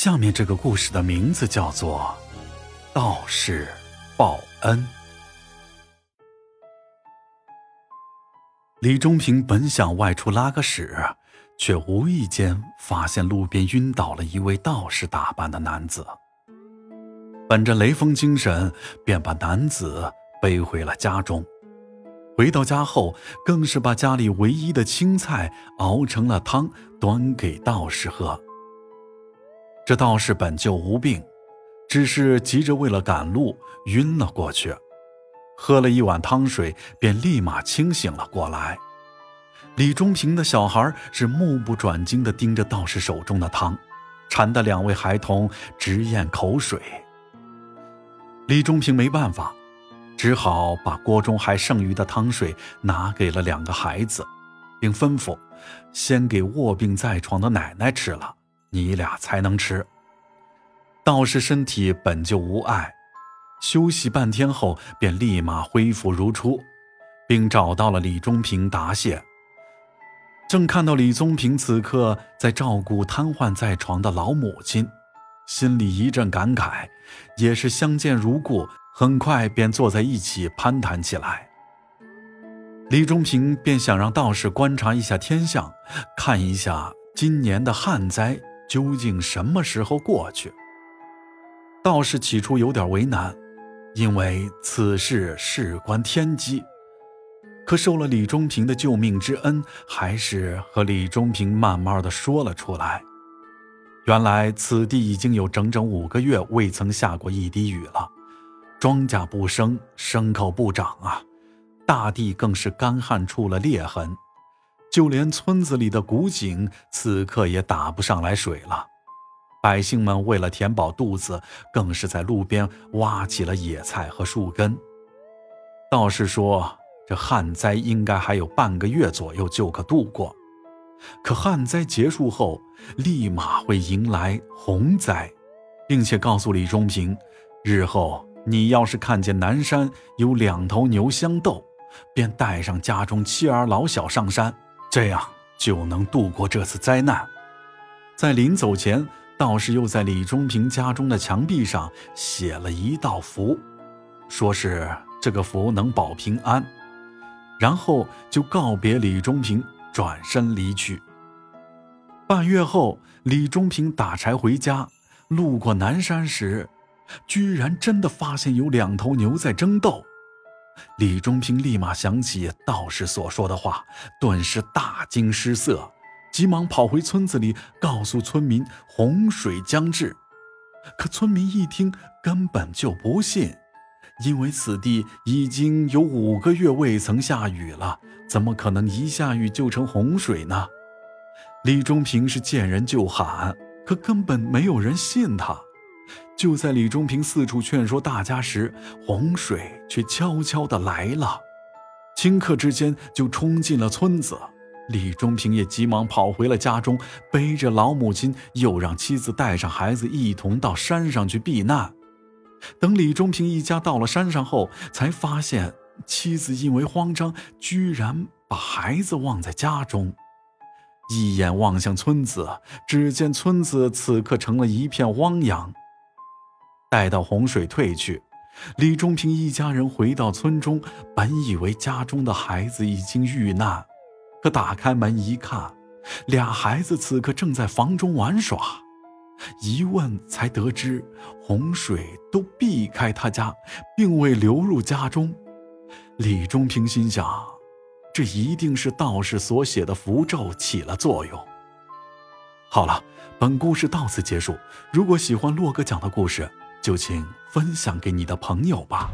下面这个故事的名字叫做《道士报恩》。李忠平本想外出拉个屎，却无意间发现路边晕倒了一位道士打扮的男子。本着雷锋精神，便把男子背回了家中。回到家后，更是把家里唯一的青菜熬成了汤，端给道士喝。这道士本就无病，只是急着为了赶路晕了过去。喝了一碗汤水，便立马清醒了过来。李忠平的小孩是目不转睛地盯着道士手中的汤，馋得两位孩童直咽口水。李忠平没办法。只好把锅中还剩余的汤水拿给了两个孩子，并吩咐：“先给卧病在床的奶奶吃了，你俩才能吃。”道士身体本就无碍，休息半天后便立马恢复如初，并找到了李中平答谢。正看到李宗平此刻在照顾瘫痪在床的老母亲，心里一阵感慨，也是相见如故。很快便坐在一起攀谈起来。李中平便想让道士观察一下天象，看一下今年的旱灾究竟什么时候过去。道士起初有点为难，因为此事事关天机，可受了李忠平的救命之恩，还是和李忠平慢慢的说了出来。原来此地已经有整整五个月未曾下过一滴雨了。庄稼不生，牲口不长啊，大地更是干旱出了裂痕，就连村子里的古井此刻也打不上来水了。百姓们为了填饱肚子，更是在路边挖起了野菜和树根。道士说：“这旱灾应该还有半个月左右就可度过，可旱灾结束后，立马会迎来洪灾，并且告诉李忠平，日后。”你要是看见南山有两头牛相斗，便带上家中妻儿老小上山，这样就能度过这次灾难。在临走前，道士又在李中平家中的墙壁上写了一道符，说是这个符能保平安。然后就告别李中平，转身离去。半月后，李中平打柴回家，路过南山时。居然真的发现有两头牛在争斗，李忠平立马想起道士所说的话，顿时大惊失色，急忙跑回村子里告诉村民洪水将至。可村民一听，根本就不信，因为此地已经有五个月未曾下雨了，怎么可能一下雨就成洪水呢？李忠平是见人就喊，可根本没有人信他。就在李忠平四处劝说大家时，洪水却悄悄地来了，顷刻之间就冲进了村子。李忠平也急忙跑回了家中，背着老母亲，又让妻子带上孩子一同到山上去避难。等李忠平一家到了山上后，才发现妻子因为慌张，居然把孩子忘在家中。一眼望向村子，只见村子此刻成了一片汪洋。待到洪水退去，李忠平一家人回到村中，本以为家中的孩子已经遇难，可打开门一看，俩孩子此刻正在房中玩耍。一问才得知，洪水都避开他家，并未流入家中。李忠平心想，这一定是道士所写的符咒起了作用。好了，本故事到此结束。如果喜欢洛哥讲的故事，就请分享给你的朋友吧。